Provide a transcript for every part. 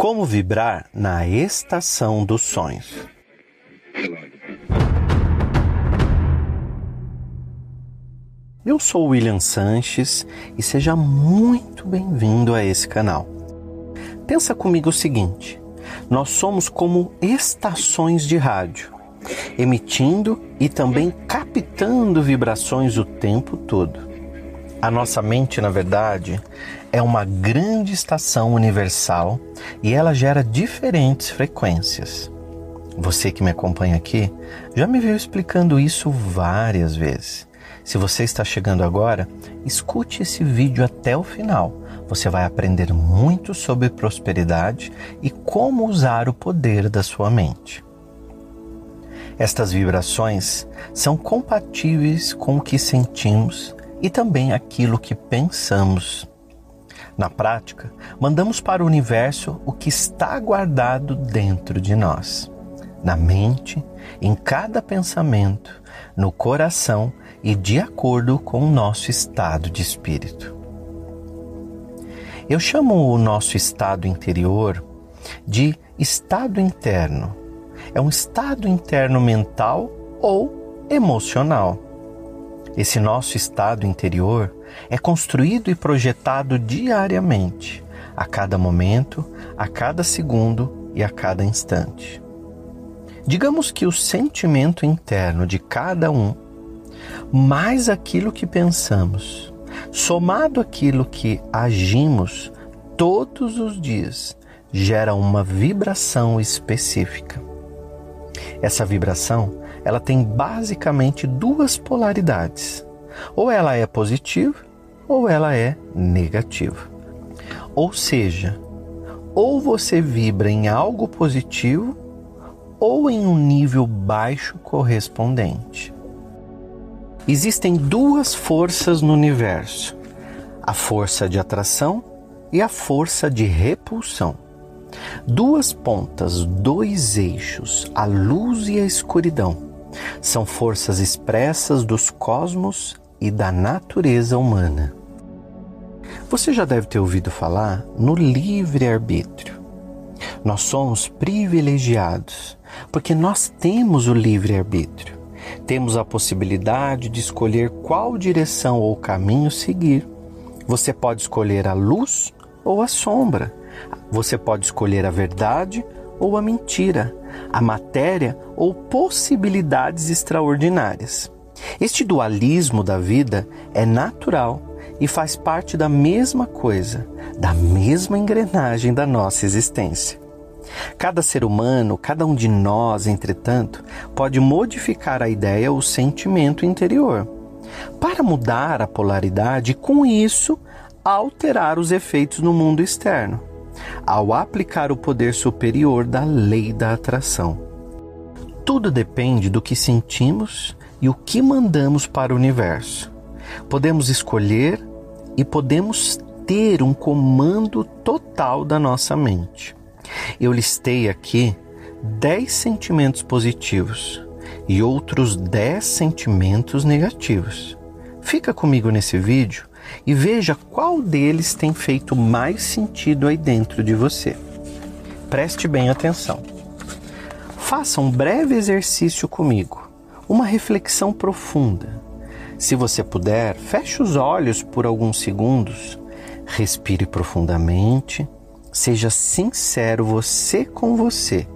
Como vibrar na estação dos sonhos. Eu sou William Sanches e seja muito bem-vindo a esse canal. Pensa comigo o seguinte: nós somos como estações de rádio, emitindo e também captando vibrações o tempo todo. A nossa mente, na verdade, é uma grande estação universal e ela gera diferentes frequências. Você que me acompanha aqui já me viu explicando isso várias vezes. Se você está chegando agora, escute esse vídeo até o final. Você vai aprender muito sobre prosperidade e como usar o poder da sua mente. Estas vibrações são compatíveis com o que sentimos e também aquilo que pensamos. Na prática, mandamos para o universo o que está guardado dentro de nós, na mente, em cada pensamento, no coração e de acordo com o nosso estado de espírito. Eu chamo o nosso estado interior de estado interno. É um estado interno mental ou emocional esse nosso estado interior é construído e projetado diariamente, a cada momento, a cada segundo e a cada instante. Digamos que o sentimento interno de cada um, mais aquilo que pensamos, somado aquilo que agimos todos os dias, gera uma vibração específica. Essa vibração ela tem basicamente duas polaridades. Ou ela é positiva ou ela é negativa. Ou seja, ou você vibra em algo positivo ou em um nível baixo correspondente. Existem duas forças no universo: a força de atração e a força de repulsão. Duas pontas, dois eixos, a luz e a escuridão são forças expressas dos cosmos e da natureza humana. Você já deve ter ouvido falar no livre-arbítrio. Nós somos privilegiados porque nós temos o livre-arbítrio. Temos a possibilidade de escolher qual direção ou caminho seguir. Você pode escolher a luz ou a sombra. Você pode escolher a verdade ou a mentira, a matéria ou possibilidades extraordinárias. Este dualismo da vida é natural e faz parte da mesma coisa, da mesma engrenagem da nossa existência. Cada ser humano, cada um de nós, entretanto, pode modificar a ideia ou sentimento interior para mudar a polaridade e, com isso, alterar os efeitos no mundo externo ao aplicar o poder superior da lei da atração. Tudo depende do que sentimos e o que mandamos para o universo. Podemos escolher e podemos ter um comando total da nossa mente. Eu listei aqui 10 sentimentos positivos e outros 10 sentimentos negativos. Fica comigo nesse vídeo e veja qual deles tem feito mais sentido aí dentro de você. Preste bem atenção. Faça um breve exercício comigo, uma reflexão profunda. Se você puder, feche os olhos por alguns segundos, respire profundamente, seja sincero você com você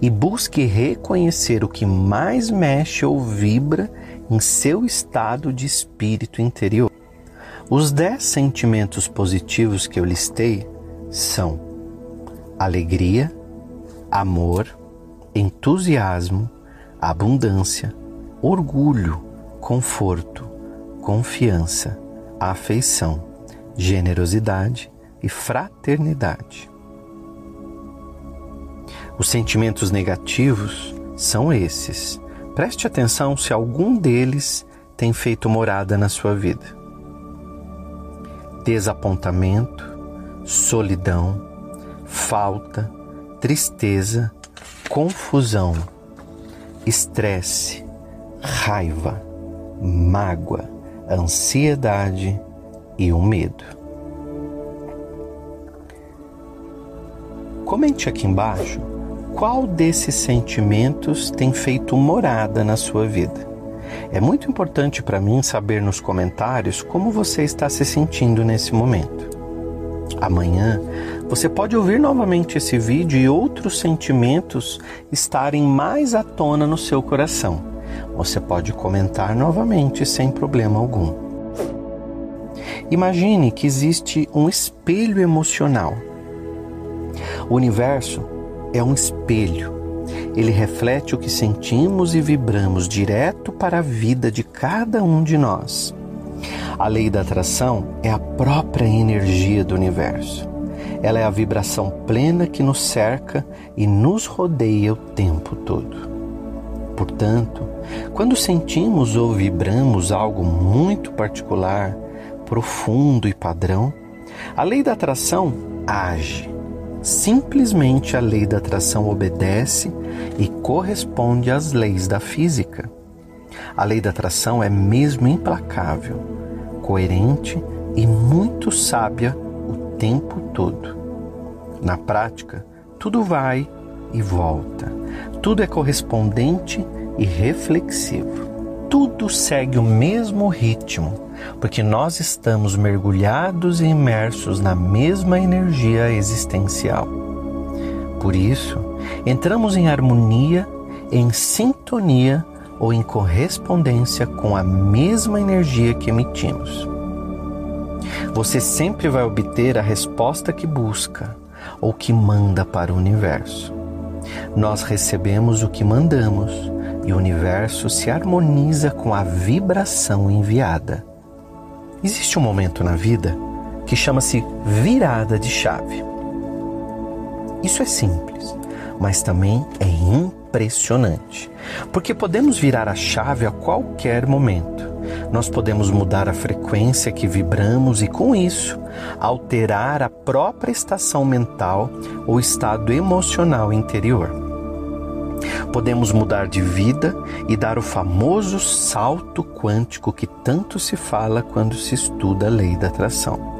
e busque reconhecer o que mais mexe ou vibra em seu estado de espírito interior. Os dez sentimentos positivos que eu listei são alegria, amor, entusiasmo, abundância, orgulho, conforto, confiança, afeição, generosidade e fraternidade. Os sentimentos negativos são esses. Preste atenção se algum deles tem feito morada na sua vida desapontamento, solidão, falta, tristeza, confusão, estresse, raiva, mágoa, ansiedade e o medo. Comente aqui embaixo qual desses sentimentos tem feito morada na sua vida. É muito importante para mim saber nos comentários como você está se sentindo nesse momento. Amanhã você pode ouvir novamente esse vídeo e outros sentimentos estarem mais à tona no seu coração. Você pode comentar novamente sem problema algum. Imagine que existe um espelho emocional. O universo é um espelho. Ele reflete o que sentimos e vibramos direto para a vida de cada um de nós. A lei da atração é a própria energia do universo. Ela é a vibração plena que nos cerca e nos rodeia o tempo todo. Portanto, quando sentimos ou vibramos algo muito particular, profundo e padrão, a lei da atração age Simplesmente a lei da atração obedece e corresponde às leis da física. A lei da atração é mesmo implacável, coerente e muito sábia o tempo todo. Na prática, tudo vai e volta, tudo é correspondente e reflexivo. Tudo segue o mesmo ritmo, porque nós estamos mergulhados e imersos na mesma energia existencial. Por isso, entramos em harmonia, em sintonia ou em correspondência com a mesma energia que emitimos. Você sempre vai obter a resposta que busca ou que manda para o universo. Nós recebemos o que mandamos e o universo se harmoniza com a vibração enviada. Existe um momento na vida que chama-se virada de chave. Isso é simples, mas também é impressionante, porque podemos virar a chave a qualquer momento. Nós podemos mudar a frequência que vibramos e, com isso, alterar a própria estação mental ou estado emocional interior podemos mudar de vida e dar o famoso salto quântico que tanto se fala quando se estuda a lei da atração.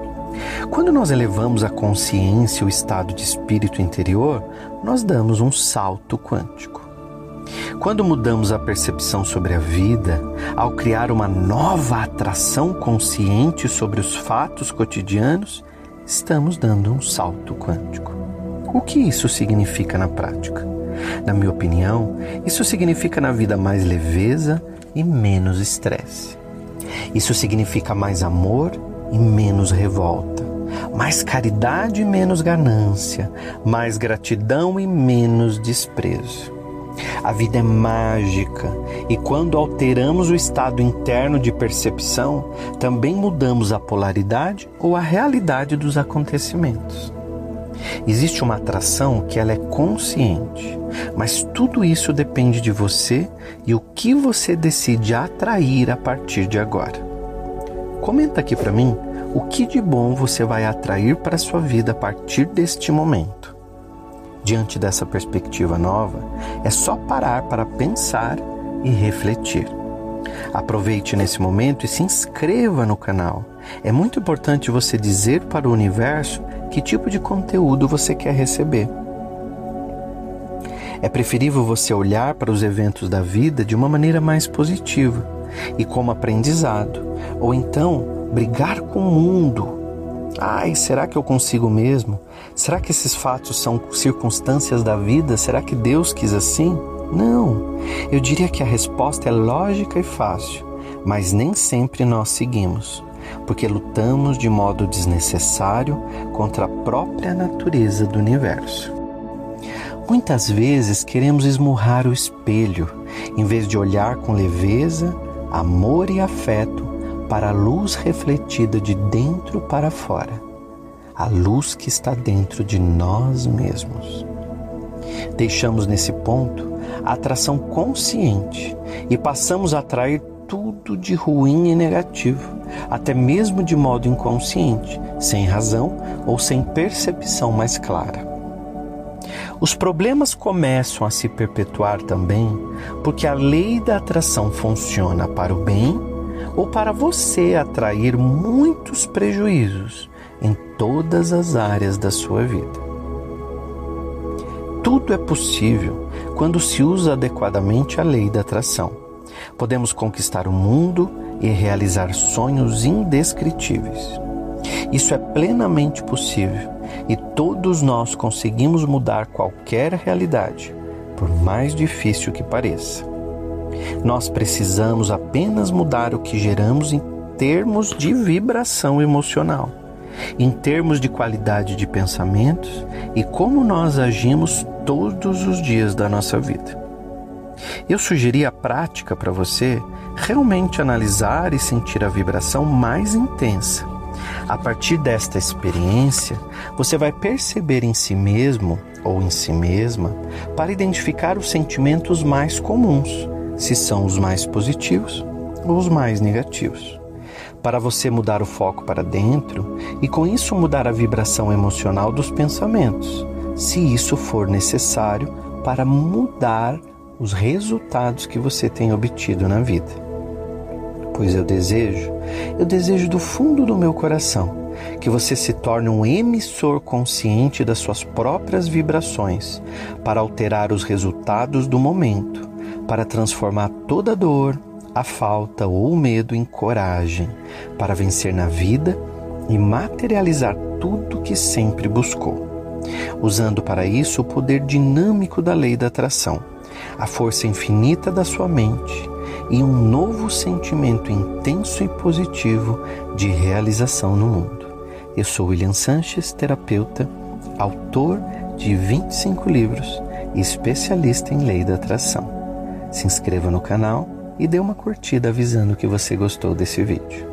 Quando nós elevamos a consciência, o estado de espírito interior, nós damos um salto quântico. Quando mudamos a percepção sobre a vida, ao criar uma nova atração consciente sobre os fatos cotidianos, estamos dando um salto quântico. O que isso significa na prática? Na minha opinião, isso significa na vida mais leveza e menos estresse. Isso significa mais amor e menos revolta, mais caridade e menos ganância, mais gratidão e menos desprezo. A vida é mágica e quando alteramos o estado interno de percepção, também mudamos a polaridade ou a realidade dos acontecimentos. Existe uma atração que ela é consciente, mas tudo isso depende de você e o que você decide atrair a partir de agora. Comenta aqui para mim o que de bom você vai atrair para sua vida a partir deste momento. Diante dessa perspectiva nova, é só parar para pensar e refletir. Aproveite nesse momento e se inscreva no canal. É muito importante você dizer para o universo que tipo de conteúdo você quer receber. É preferível você olhar para os eventos da vida de uma maneira mais positiva e como aprendizado, ou então brigar com o mundo. Ai, será que eu consigo mesmo? Será que esses fatos são circunstâncias da vida? Será que Deus quis assim? Não. Eu diria que a resposta é lógica e fácil, mas nem sempre nós seguimos porque lutamos de modo desnecessário contra a própria natureza do universo. Muitas vezes queremos esmurrar o espelho, em vez de olhar com leveza, amor e afeto para a luz refletida de dentro para fora, a luz que está dentro de nós mesmos. Deixamos nesse ponto a atração consciente e passamos a atrair tudo de ruim e negativo, até mesmo de modo inconsciente, sem razão ou sem percepção mais clara. Os problemas começam a se perpetuar também porque a lei da atração funciona para o bem ou para você atrair muitos prejuízos em todas as áreas da sua vida. tudo é possível quando se usa adequadamente a lei da atração. Podemos conquistar o mundo e realizar sonhos indescritíveis. Isso é plenamente possível e todos nós conseguimos mudar qualquer realidade, por mais difícil que pareça. Nós precisamos apenas mudar o que geramos em termos de vibração emocional, em termos de qualidade de pensamentos e como nós agimos todos os dias da nossa vida. Eu sugeri a prática para você realmente analisar e sentir a vibração mais intensa. A partir desta experiência, você vai perceber em si mesmo ou em si mesma para identificar os sentimentos mais comuns, se são os mais positivos ou os mais negativos. Para você mudar o foco para dentro e com isso mudar a vibração emocional dos pensamentos, se isso for necessário para mudar os resultados que você tem obtido na vida. Pois eu desejo, eu desejo do fundo do meu coração que você se torne um emissor consciente das suas próprias vibrações para alterar os resultados do momento, para transformar toda dor, a falta ou o medo em coragem, para vencer na vida e materializar tudo que sempre buscou usando para isso o poder dinâmico da lei da atração, a força infinita da sua mente e um novo sentimento intenso e positivo de realização no mundo. Eu sou William Sanches, terapeuta, autor de 25 livros e especialista em lei da atração. Se inscreva no canal e dê uma curtida avisando que você gostou desse vídeo.